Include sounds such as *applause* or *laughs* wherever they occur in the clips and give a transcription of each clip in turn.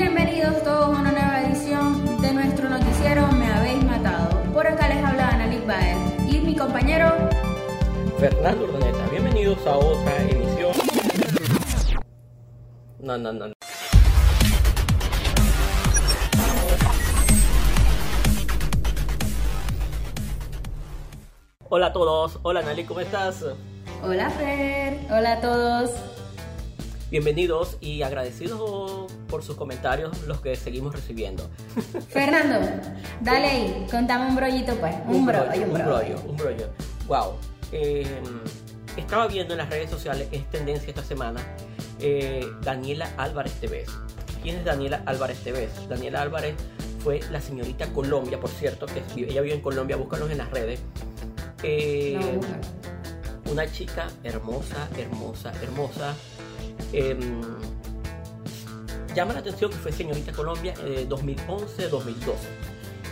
Bienvenidos todos a una nueva edición de nuestro noticiero Me Habéis Matado. Por acá les habla Annalik Baez y mi compañero Fernando Urdaneta. Bienvenidos a otra emisión. No, no, no. Hola a todos, hola Nali, ¿cómo estás? Hola Fer, hola a todos. Bienvenidos y agradecidos por sus comentarios, los que seguimos recibiendo. *laughs* Fernando, dale ahí, contame un brollito pues. Un, brollo, un, un brollo. brollo, un brollo. Wow. Eh, estaba viendo en las redes sociales, es tendencia esta semana, eh, Daniela Álvarez Tevez. ¿Quién es Daniela Álvarez Tevez? Daniela Álvarez fue la señorita Colombia, por cierto, que ella vive en Colombia, búscalos en las redes. Eh, No, una chica hermosa, hermosa, hermosa. Em, llama la atención que fue señorita Colombia eh, 2011-2012.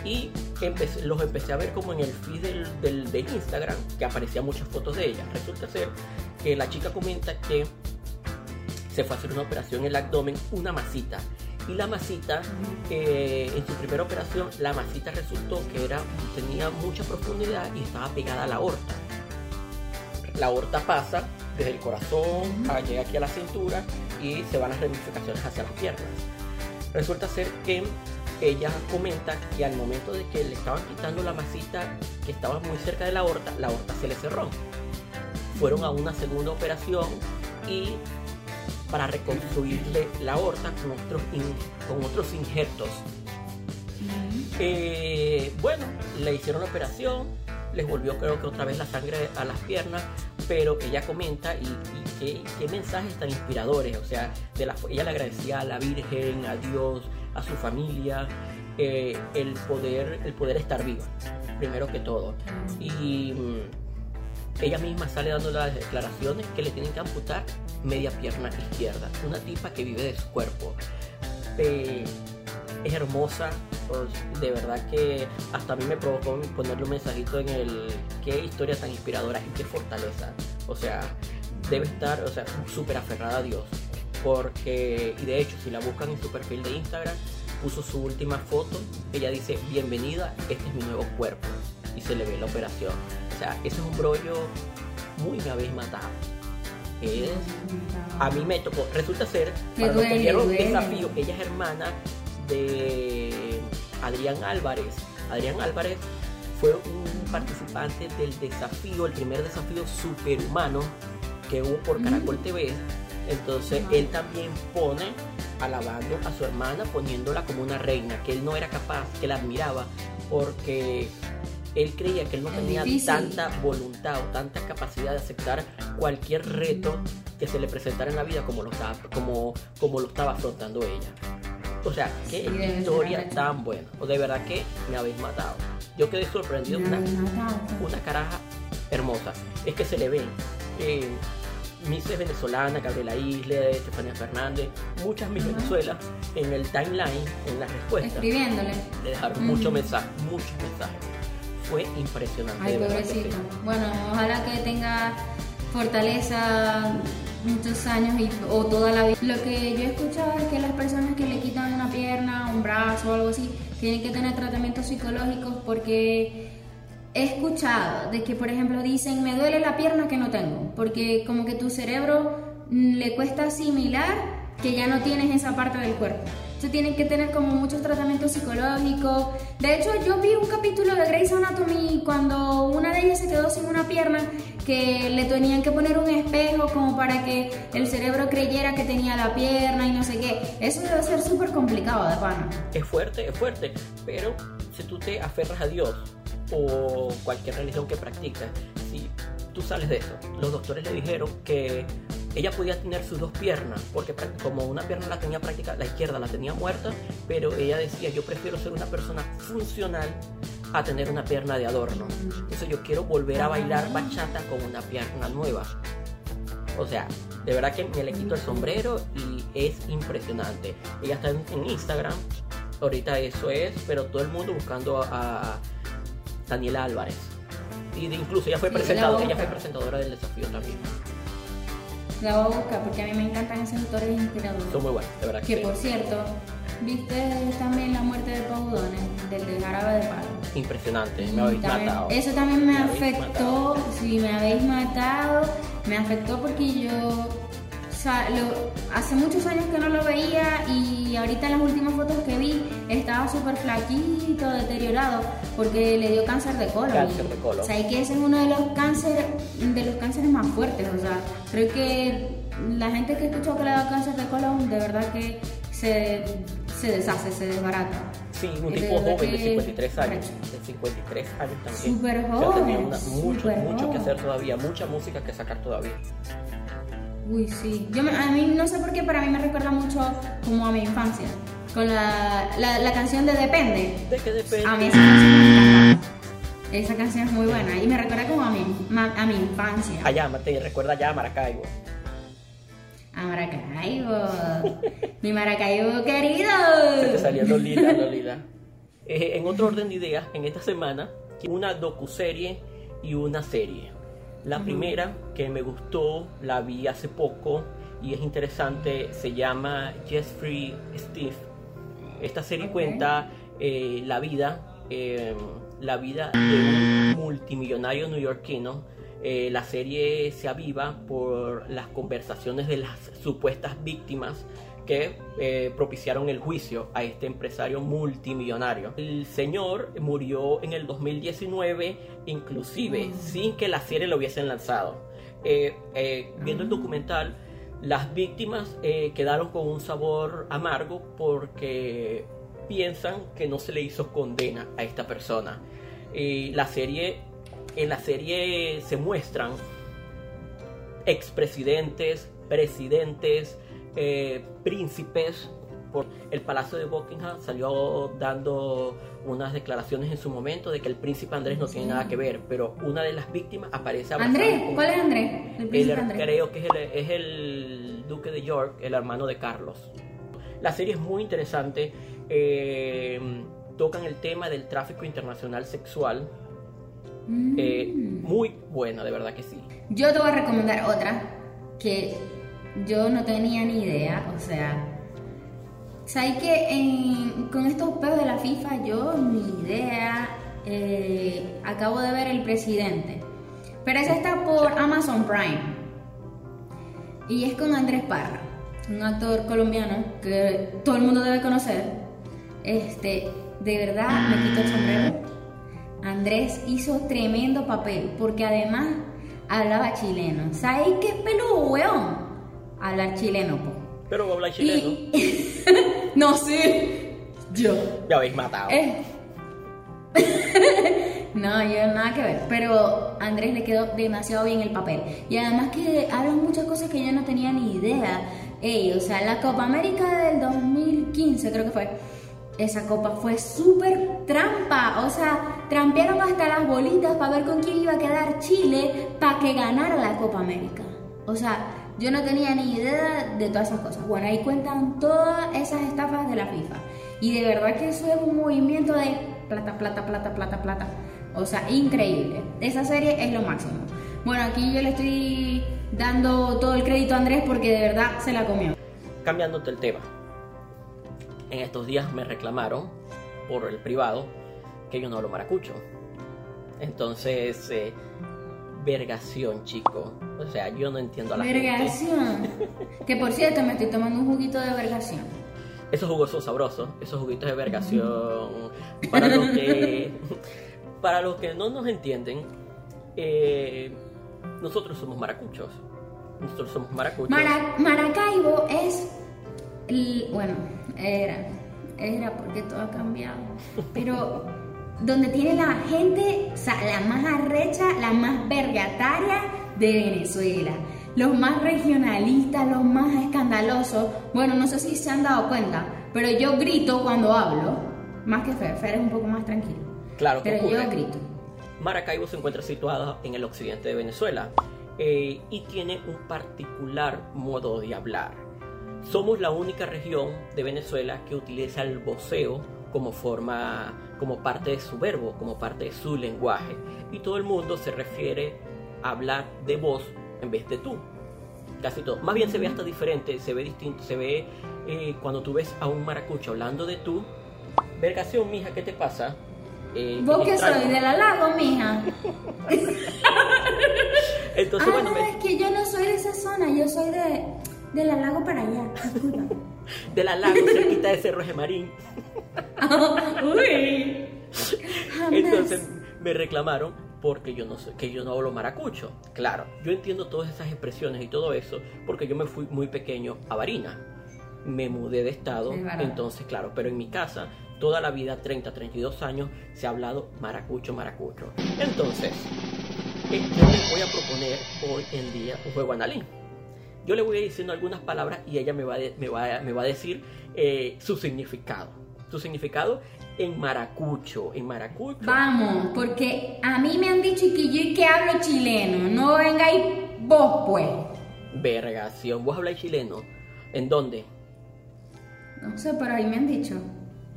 Y empecé- los empecé a ver como en el feed del, del- de Instagram, que aparecían muchas fotos de ella. Resulta ser que la chica comenta que se fue a hacer una operación en el abdomen, una masita. Y la masita, eh, en su primera operación, la masita resultó que era, tenía mucha profundidad y estaba pegada a la aorta. La aorta pasa desde el corazón, a- llega aquí a la cintura y se van las ramificaciones hacia las piernas. Resulta ser que ella comenta que al momento de que le estaban quitando la masita que estaba muy cerca de la aorta, la aorta se le cerró. Fueron a una segunda operación y para reconstruirle la aorta con otros, in- con otros injertos. Eh, bueno, le hicieron la operación, les volvió creo que otra vez la sangre a las piernas, pero ella comenta y, y qué, mensajes tan inspiradores, o sea, de la, ella le agradecía a la Virgen, a Dios, a su familia, eh, el, poder, el poder estar viva, primero que todo. Y mm, ella misma sale dando las declaraciones que le tienen que amputar media pierna izquierda, una tipa que vive de su cuerpo. Eh, es hermosa, pues, de verdad que hasta a mí me provocó ponerle un mensajito en el qué historia tan inspiradora y qué fortaleza. O sea, debe estar, o sea, súper aferrada a Dios. Porque, y de hecho, si la buscan en su perfil de Instagram, puso su última foto, ella dice, bienvenida, este es mi nuevo cuerpo. Y se le ve la operación. O sea, ese es un brollo muy me habéis matado. Es a mí me tocó. Resulta ser, para los que vieron desafío, ella es hermana de Adrián Álvarez. Adrián Álvarez fue un participante del desafío, el primer desafío superhumano que hubo por Caracol TV. Entonces él también pone alabando a su hermana, poniéndola como una reina, que él no era capaz, que la admiraba, porque él creía que él no Es tenía difícil. tanta voluntad o tanta capacidad de aceptar cualquier reto que se le presentara en la vida como lo estaba, como, como lo estaba afrontando ella. O sea, qué Sí, historia tan buena. O de verdad que me habéis matado. Yo quedé sorprendido. Una, una caraja hermosa. Es que se le ven. Eh, Misses venezolana, Gabriela Isle, Estefanía Fernández, muchas Miss Ajá. Venezuela en el timeline, en las respuestas, Escribiéndole. le dejaron Ujú. muchos mensajes, muchos mensajes. Fue impresionante. Ay, de verdad pobrecito. sí. Bueno, ojalá que tenga fortaleza muchos años y, o toda la vida. Lo que yo he escuchado es que las personas que le quitan una pierna, un brazo o algo así, tienen que tener tratamientos psicológicos porque he escuchado de que, por ejemplo, dicen, me duele la pierna que no tengo, porque como que tu cerebro mm, le cuesta asimilar que ya no tienes esa parte del cuerpo. Entonces tienen que tener como muchos tratamientos psicológicos. De hecho, yo vi un capítulo de Grey's Anatomy cuando una de ellas se quedó sin una pierna que le tenían que poner un espejo como para que el cerebro creyera que tenía la pierna y no sé qué. Eso debe ser súper complicado de pana. Es fuerte, es fuerte, pero si tú te aferras a Dios o cualquier religión que practicas, si tú sales de eso, los doctores le dijeron que ella podía tener sus dos piernas, porque como una pierna la tenía práctica, la izquierda la tenía muerta, pero ella decía, yo prefiero ser una persona funcional a tener una pierna de adorno. Entonces yo quiero volver a bailar bachata con una pierna nueva. O sea, de verdad que me le quito el sombrero y es impresionante. Ella está en, en Instagram, ahorita eso es, pero todo el mundo buscando a, a Daniela Álvarez. Y de- incluso ella fue, presentadora, ella fue presentadora del desafío también. La voy a buscar porque a mí me encantan esos autores inspiradores. Son muy buenos, de verdad Que sí. por cierto, ¿Viste también la muerte de Paudones, del de Jarabe de Palo? Impresionante, me habéis También- matado. Eso también me, afectó, sí, me habéis matado, me afectó porque yo o sea, lo- hace muchos años que no lo veía y ahorita en las últimas fotos que vi estaba súper flaquito, deteriorado, porque le dio cáncer de colon. Cáncer de colon. O sea, y que ese es uno de los cánceres, de los cánceres más fuertes, o sea, creo que la gente que escuchó que le da cáncer de colon, de verdad que se, se deshace, se desbarata. Sí, un tipo joven de que- 53 años. De 53 años también. Súper O sea, joven, tenía una- mucho, mucho que hacer todavía, mucha música que sacar todavía. Uy, sí. Yo me- a mí no sé por qué, pero a mí me recuerda mucho como a mi infancia. Con la, la, la canción de Depende. ¿De qué depende? A mí esa canción me encanta. Esa canción es muy buena y me recuerda como a mi, ma- a mi infancia. Allá, te recuerda ya a Maracaibo. A Maracaibo. *laughs* mi Maracaibo querido. Se te salía Lolita, Lolita. Eh, en otro orden de ideas, en esta semana, una docuserie y una serie. La primera que me gustó, la vi hace poco y es interesante, se llama Jeffrey Steve. Esta serie cuenta eh, la vida, eh, la vida de un multimillonario neoyorquino. Eh, la serie se aviva por las conversaciones de las supuestas víctimas que eh, propiciaron el juicio a este empresario multimillonario. El señor murió en el 2019, inclusive sin que la serie lo hubiesen lanzado. Eh, eh, viendo el documental, las víctimas quedaron con un sabor amargo porque piensan que no se le hizo condena a esta persona. Y la serie, en la serie se muestran expresidentes, presidentes, eh, príncipes. Por el Palacio de Buckingham salió dando unas declaraciones en su momento de que el príncipe Andrés no tiene nada que ver, pero una de las víctimas aparece Andrés, con- ¿cuál es Andrés? El el- príncipe Andrés. creo que es el, es el duque de York, el hermano de Carlos. La serie es muy interesante. eh, tocan el tema del tráfico internacional sexual. Mm. eh, muy buena, de verdad que sí. Yo te voy a recomendar otra que yo no tenía ni idea, o sea, ¿sabes que con estos peos de la FIFA yo ni idea, eh, acabo de ver El Presidente, pero esa está por Amazon Prime y es con Andrés Parra, un actor colombiano que todo el mundo debe conocer, este, de verdad me quito el sombrero. Andrés hizo tremendo papel porque además hablaba chileno. ¿Sabes qué peludo, weón? Hablar chileno, po. Pero habla chileno. Y... *laughs* no sé. Yo. Me habéis matado. Eh. *laughs* no, yo nada que ver. Pero a Andrés le quedó demasiado bien el papel. Y además que hablan muchas cosas que yo no tenía ni idea. Ey, o sea, la Copa América del 2015 creo que fue. Esa copa fue súper trampa. O sea, trampearon hasta las bolitas para ver con quién iba a quedar Chile para que ganara la Copa América. O sea, yo no tenía ni idea de todas esas cosas. Bueno, ahí cuentan todas esas estafas de la FIFA. Y de verdad que eso es un movimiento de plata, plata, plata, plata, plata. O sea, increíble. Esa serie es lo máximo. Bueno, aquí yo le estoy dando todo el crédito a Andrés porque de verdad se la comió. Cambiándote el tema. En estos días me reclamaron por el privado que yo no hablo maracucho. Entonces, eh, vergación, chico. O sea, yo no entiendo a la gente. Vergación. Que por cierto, me estoy tomando un juguito de vergación. Esos jugos son sabrosos, esos juguitos de vergación. Para los que, *laughs* para los que no nos entienden, eh, nosotros somos maracuchos. Nosotros somos maracuchos. Mara- Maracaibo es. el- bueno, era. Era porque todo ha cambiado. Pero donde tiene la gente, o sea, la más arrecha, la más vergataria de Venezuela. Los más regionalistas, los más escandalosos. Bueno, no sé si se han dado cuenta, pero yo grito cuando hablo. Más que Fer, Fer es un poco más tranquilo. Claro Pero yo ocurre. grito. Maracaibo se encuentra situada en el occidente de Venezuela eh, y tiene un particular modo de hablar. Somos la única región de Venezuela que utiliza el voceo como forma, como parte de su verbo, como parte de su lenguaje. Y todo el mundo se refiere a hablar de vos en vez de tú. Casi todo. Más bien se ve hasta diferente, se ve distinto, se ve eh, cuando tú ves a un maracucho hablando de tú. Vergación, mija, ¿qué te pasa? Eh, ¿Vos qué soy? ¿De la lago, mija? Entonces, ah, bueno, no, es que yo no soy de esa zona, yo soy de, de la lago para allá. Disculpa. *laughs* de la lago, cerquita de Cerro Gemarín. Uy. Entonces me reclamaron porque yo no sé, que yo no hablo maracucho. Claro, yo entiendo todas esas expresiones y todo eso porque yo me fui muy pequeño a Barina. Me mudé de estado, entonces claro, pero en mi casa toda la vida, 30, 32 años, se ha hablado maracucho, maracucho. Entonces, eh, yo les voy a proponer hoy en día un juego analí. Yo le voy a ir diciendo algunas palabras y ella me va, me va, me va a decir eh, su significado. Su significado en maracucho, en maracucho. Vamos, porque a mí me han dicho que yo que hablo chileno, no vengáis vos pues. Vergación, vos habláis chileno. ¿En dónde? No sé, pero ahí me han dicho.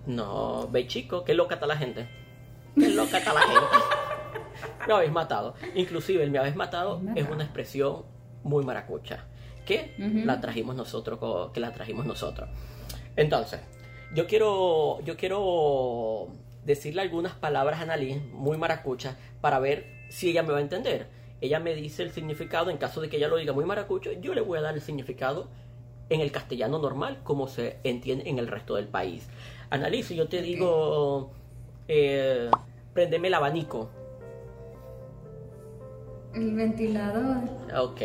No, ve chico, qué loca está la gente. Qué loca está la gente. *laughs* me habéis matado. Inclusive el me habéis matado es una expresión muy maracucha. Que la trajimos nosotros, que la trajimos nosotros. Entonces, yo quiero, yo quiero decirle algunas palabras a Annalise muy maracuchas para ver si ella me va a entender. Ella me dice el significado, en caso de que ella lo diga muy maracucho, yo le voy a dar el significado en el castellano normal, como se entiende en el resto del país. Annalise, yo te digo, eh, prendeme el abanico. El ventilador. Ok.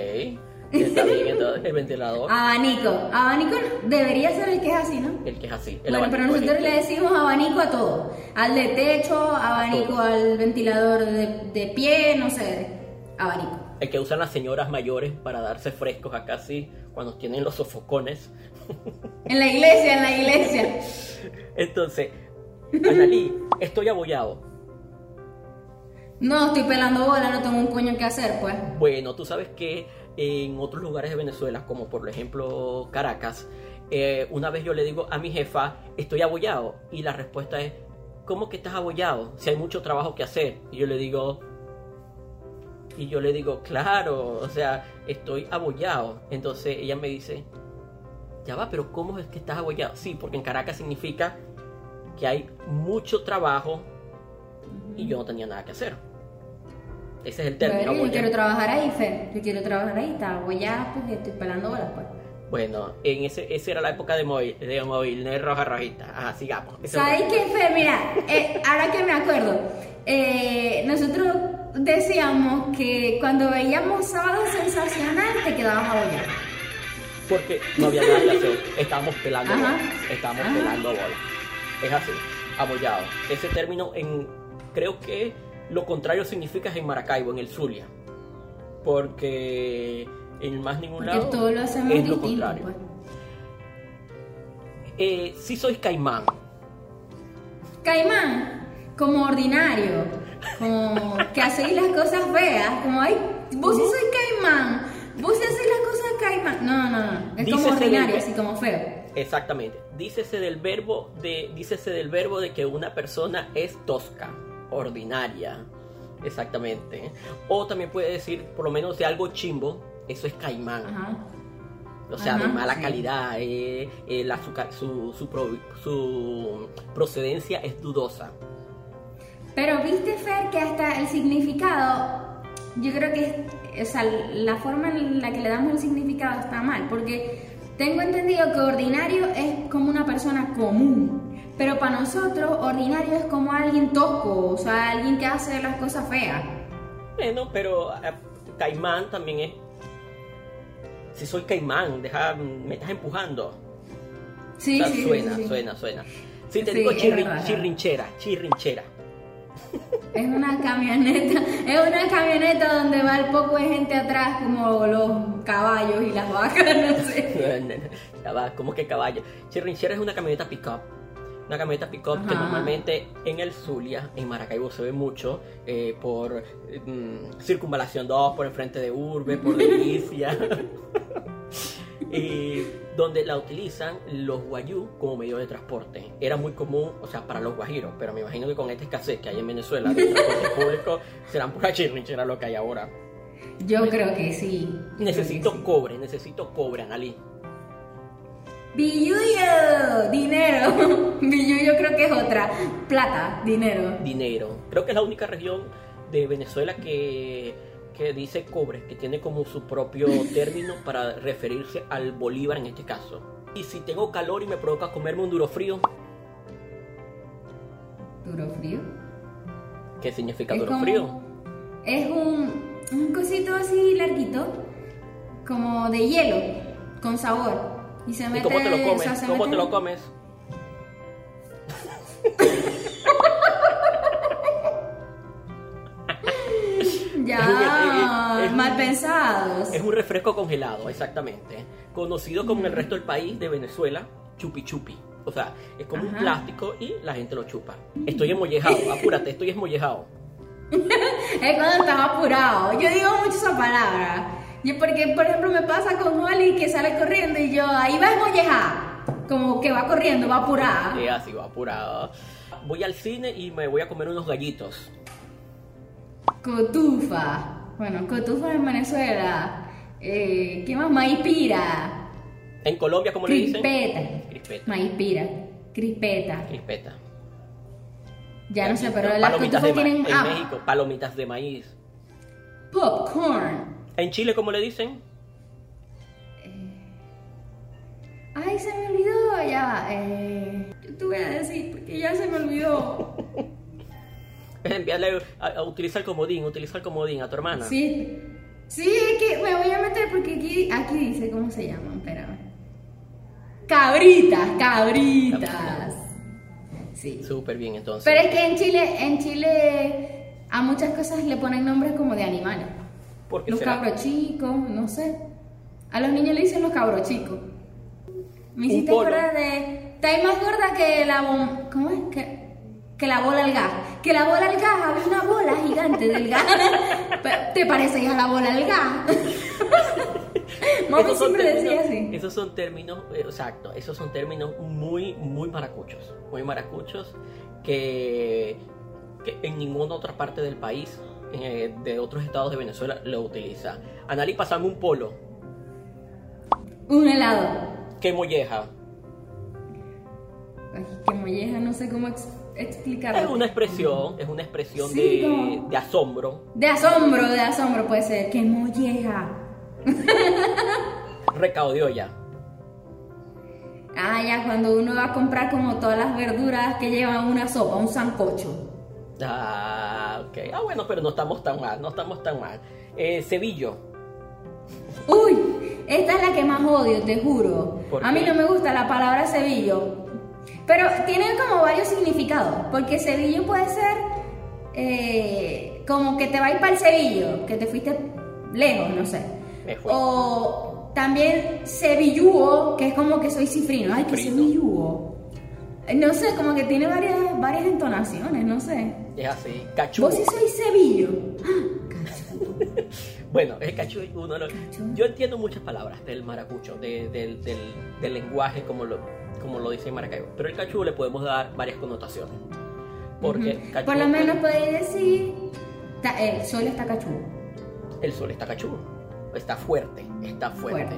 Está bien, entonces, el ventilador. Abanico. Abanico debería ser el que es así, ¿no? El que es así. bueno, pero nosotros le decimos abanico a todo. Al de techo, abanico al ventilador de, pie, no sé. Abanico. El que usan las señoras mayores para darse frescos acá sí, cuando tienen los sofocones. *laughs* En la iglesia, en la iglesia. Entonces, Analí, *laughs* estoy abollado. No, estoy pelando bola, no tengo un coño que hacer, pues. Bueno, tú sabes que en otros lugares de Venezuela, como por ejemplo Caracas, eh, una vez yo le digo a mi jefa, estoy abollado, y la respuesta es, ¿cómo que estás abollado? Si hay mucho trabajo que hacer. Y yo le digo, y yo le digo, claro, o sea, estoy abollado. Entonces ella me dice, ya va, pero ¿cómo es que estás abollado? Sí, porque en Caracas significa que hay mucho trabajo y yo no tenía nada que hacer. Ese es el término. yo quiero trabajar ahí, Fer. Yo quiero trabajar ahí. Está ya porque estoy pelando bolas, pues. Bueno, en ese, esa era la época de móvil, de móvil, no es roja rojita. Ajá, sigamos. ¿Sabes qué, Fer? Mira, eh, ahora que me acuerdo, eh, nosotros decíamos que cuando veíamos Sábado Sensacional te quedabas abollado. Porque no había nada que hacer. *laughs* Estábamos pelando bolas. Estábamos pelando bolas. Es así, abollado. Ese término en creo que lo contrario significa en Maracaibo, en el Zulia. Porque en más ningún lado todo lo es lo contrario. Pues. Eh, sí sois caimán. Caimán, como ordinario, como que hacéis las cosas feas, como ay, vos sí sois caimán, vos hacéis las cosas caimán. No, no, no, es como ordinario, así como feo. Exactamente. Dícese del verbo de dícese del verbo de que una persona es tosca ordinaria. Exactamente. O también puede decir, por lo menos de algo chimbo, eso es caimán. O sea, de mala calidad, eh, eh, la, su, su, procedencia es dudosa. Pero viste, Fer, que hasta el significado, yo creo que la forma en la que le damos el significado está mal, porque tengo entendido que ordinario es como una persona común. Pero para nosotros, ordinario es como alguien tosco, o sea, alguien que hace las cosas feas. Bueno, pero eh, caimán también es. Si soy caimán, deja, me estás empujando. Sí, sí, suena, suena, suena. Si te digo chirrinchera, chirrinchera. Es una camioneta, es una camioneta donde va el poco de gente atrás, como los caballos y las vacas, no sé. *laughs* ya va, como que caballo. Chirrinchera es una camioneta pick-up una camioneta pick-up que normalmente en el Zulia, en Maracaibo se ve mucho eh, por mm, Circunvalación 2, por enfrente de Urbe, por *laughs* Delicia. *laughs* y donde la utilizan los guayú como medio de transporte. Era muy común, o sea, para los guajiros, pero me imagino que con esta escasez que hay en Venezuela de transporte *laughs* público, serán pura chirrinchera lo que hay ahora. Yo creo que sí. Necesito Creo que sí. cobre, necesito cobre, Analí. Billuyo, dinero. *laughs* Billuyo creo que es otra. Plata, dinero. Dinero. Creo que es la única región de Venezuela que, que dice cobre, que tiene como su propio *laughs* término para referirse al bolívar en este caso. Y si tengo calor y me provoca comerme un duro frío, Duro frío. ¿qué significa Es duro como- frío? Es un, un cosito así larguito, como de hielo, con sabor. Y se ¿Y mete. cómo te lo o comes? sea, se ¿Cómo mete- te lo comes? *laughs* Ya, Es mal pensados. Es un refresco congelado, exactamente. Conocido como en el resto del país de Venezuela, chupi chupi. O sea, es como un plástico y la gente lo chupa. Estoy emollejado, *laughs* apúrate, estoy esmollejado. Es cuando estás apurado. Yo digo mucho esa palabra. Yo porque, por ejemplo, me pasa con Holly que sale corriendo y yo ahí va a mollejar. Como que va corriendo, va apurada. Y así va apurado. Voy al cine y me voy a comer unos gallitos. Cotufa. Bueno, cotufa en Venezuela. Eh, ¿Qué más? Maipira. En Colombia, ¿cómo le dicen? Crispeta. Crispeta. Maipira. Crispeta. Crispeta. Ya no sé, pero las de cotufas ma- tienen En ah, México, palomitas de maíz. popcorn. En Chile, ¿cómo le dicen? Ay, se me olvidó. Ya. Eh, yo te voy a decir porque ya se me olvidó. *laughs* Envíale a, a utilizar comodín, utiliza el comodín a tu hermana. Sí. Sí, es que me voy a meter porque aquí, aquí dice cómo se llaman. Espérame. Cabritas, cabritas. Sí. Súper bien, entonces. Pero es que en Chile, en Chile a muchas cosas le ponen nombres como de animales. ¿Por qué Los será? cabros chicos, no sé. A los niños le dicen los cabros chicos. Me hiciste acordar de. Está más gorda que la ¿Cómo es? Que, que la bola al gas. Que la bola al gas, había una bola gigante del gas. *laughs* ¿Te parece a la bola al gas? *laughs* Mami siempre decía así. Esos son términos, eh, exacto, esos son términos muy, muy maracuchos, muy maracuchos que, que en ninguna otra parte del país, eh, de otros estados de Venezuela, lo utiliza. Analí, pasame un polo. Un helado. ¿Qué molleja? Ay, que molleja, no sé cómo ex- explicarlo. Es una expresión, es una expresión Sí, de, de asombro. De asombro, de asombro puede ser. Que molleja. Recao de olla. Ah, ya cuando uno va a comprar como todas las verduras que llevan una sopa, un sancocho. Ah, ok. Ah, bueno, pero no estamos tan mal, no estamos tan mal. Eh, cebillo. Uy, esta es la que más odio, te juro. ¿Por A mí no me gusta la palabra cebillo. Pero tiene como varios significados. Porque cebillo puede ser eh, como que te va a ir para el cebillo, que te fuiste lejos, no sé. O también cebillúo, que es como que soy cifrino. Ay, que Cifrino. No sé, como que tiene varias, varias entonaciones, no sé. Es así. Cachudo. Vos sí sois cebillo. Ah, *laughs* cachudo. Bueno, el cachu uno de los-. Yo entiendo muchas palabras del maracucho, de- del, del- del lenguaje como lo, como lo dice Maracaibo. Pero el cachu le podemos dar varias connotaciones. Porque Ujú. cachudo Por lo menos podéis decir, ta- el sol está cachudo. el sol está cachudo. Está fuerte, está fuerte.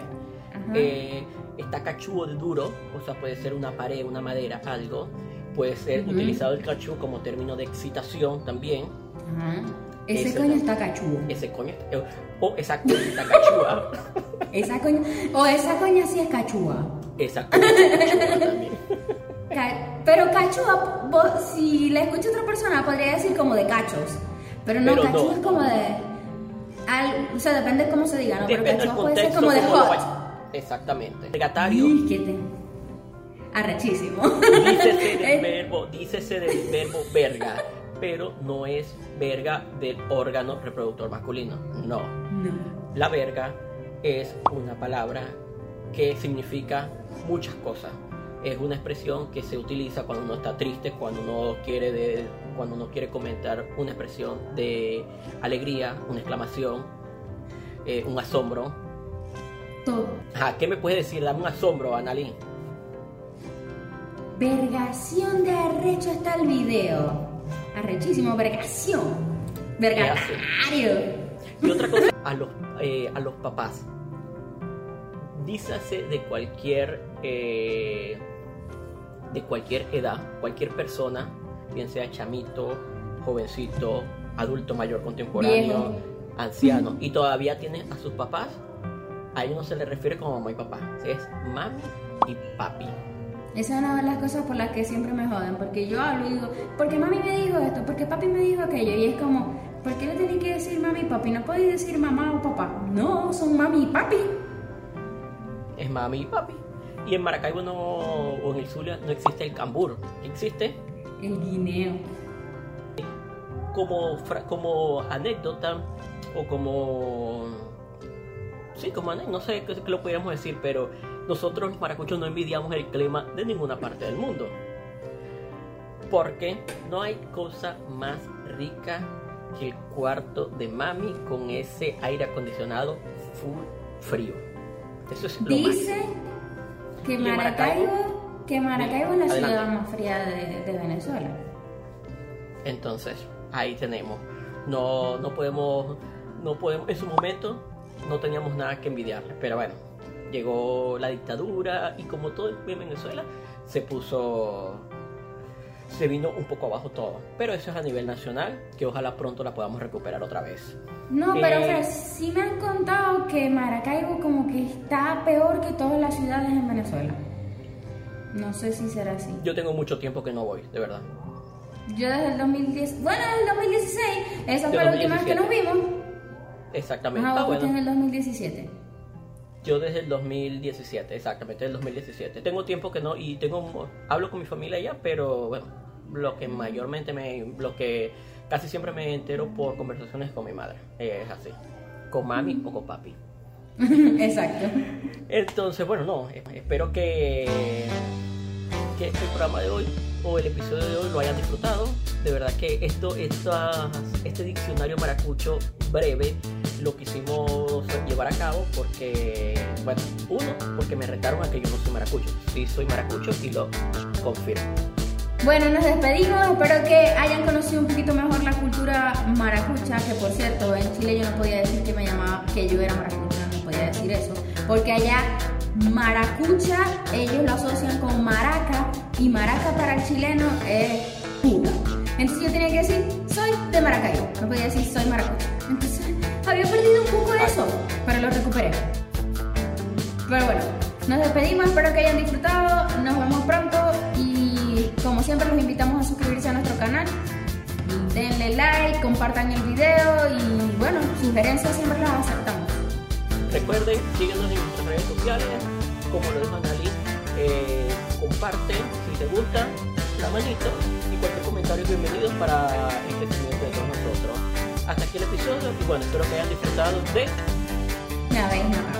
Eh, está cachudo de duro, o sea, puede ser una pared, una madera, algo. Puede ser Ujú. utilizado el cachú como término de excitación también. Ajá. Ese, ese coño está cachudo. Ese coño, eh, o esa coña está cachúa. *laughs* Esa coña, o esa coña sí es cachúa. esa coña está cachúa también. *laughs* Pero cachúa, vos- si le escucha otra persona, podría decir como de cachos. Pero no, Pero cachúa no. es como de. al- o sea, depende de cómo se diga, ¿no? Pero Depende del cachúa puede ser como de hot. Exactamente. Regatario. Arrechísimo. Dícese del *laughs* Eh, verbo, dícese del verbo verga, pero no es verga del órgano reproductor masculino. No. no. La verga es una palabra que significa muchas cosas. Es una expresión que se utiliza cuando uno está triste, cuando uno quiere de, cuando uno quiere comentar una expresión de alegría, una exclamación, eh, un asombro. Todo. Ajá, ¿qué me puedes decir? Dame un asombro, Analí. Vergación de arrecho está el video. Arrechísimo, vergación. Vergatario. Y otra cosa a los, eh, a los papás. Dízase de cualquier, eh, de cualquier edad, cualquier persona, bien sea chamito, jovencito, adulto mayor contemporáneo, Viejo. anciano, y todavía tiene a sus papás, a ellos no se les refiere como mamá y papá, es mami y papi. Esa es una de las cosas por las que siempre me joden, porque yo hablo y digo, porque mami me dijo esto, porque papi me dijo aquello, y es como, ¿por qué le tenéis que decir mami y papi? No podéis decir mamá o papá. No, son mami y papi. Es mami y papi. Y en Maracaibo no, o en el Zulia no existe el cambur, existe El guineo. como, fra- como anécdota o como... Sí, como anécdota, no sé qué, qué lo podríamos decir, pero nosotros los maracuchos no envidiamos el clima de ninguna parte del mundo. Porque no hay cosa más rica que el cuarto de mami con ese aire acondicionado full frío. Eso es lo. Dice que ¿Y en Maracaibo, que Maracaibo es la Adelante. ciudad más fría de, de Venezuela. Entonces, ahí tenemos. No, no podemos, no podemos, en su momento no teníamos nada que envidiarle, pero bueno, llegó la dictadura y como todo en Venezuela, se puso, se vino un poco abajo todo. Pero eso es a nivel nacional, que ojalá pronto la podamos recuperar otra vez. No, pero Eh. o sea, sí me han contado que Maracaibo como que está peor que todas las ciudades en Venezuela. No sé si será así. Yo tengo mucho tiempo que no voy, de verdad. Yo desde el 2010, bueno, desde el 2016, esa De fue la última vez que 2017. nos vimos. Exactamente. Ah, en bueno, el 2017. yo desde el 2017, exactamente, el 2017. Tengo tiempo que no, y tengo, hablo con mi familia ya, pero bueno, lo que mayormente me, lo que casi siempre me entero por conversaciones con mi madre, es así, con mami o con papi. *laughs* Exacto. Entonces, bueno, no, espero que, que el programa de hoy o el episodio de hoy lo hayan disfrutado. De verdad que esto, esta- este diccionario maracucho breve lo quisimos llevar a cabo porque, bueno, uno, porque me retaron a que yo no soy maracucho. Sí soy maracucho y lo confirmo. Bueno, nos despedimos. Espero que hayan conocido un poquito mejor la cultura maracucha. Que por cierto, en Chile yo no podía decir que me llamaba, que yo era maracucha, no podía decir eso. Porque allá maracucha ellos lo asocian con maraca y maraca para el chileno es puta. Entonces yo tenía que decir, soy de Maracaibo. No podía decir, soy maracucha. Entonces había perdido un poco eso, pero lo recuperé. Pero bueno, nos despedimos, espero que hayan disfrutado, nos vemos pronto y como siempre los invitamos a suscribirse a nuestro canal. Denle like, compartan el video y bueno, sugerencias siempre las aceptamos. Recuerden, síguenos en nuestras redes sociales, como lo dijo Analí, eh, comparte si te gusta, la manito y cualquier comentario bienvenido para el crecimiento de todos nosotros. Hasta aquí el episodio y bueno, espero que hayan disfrutado de habéis narrado.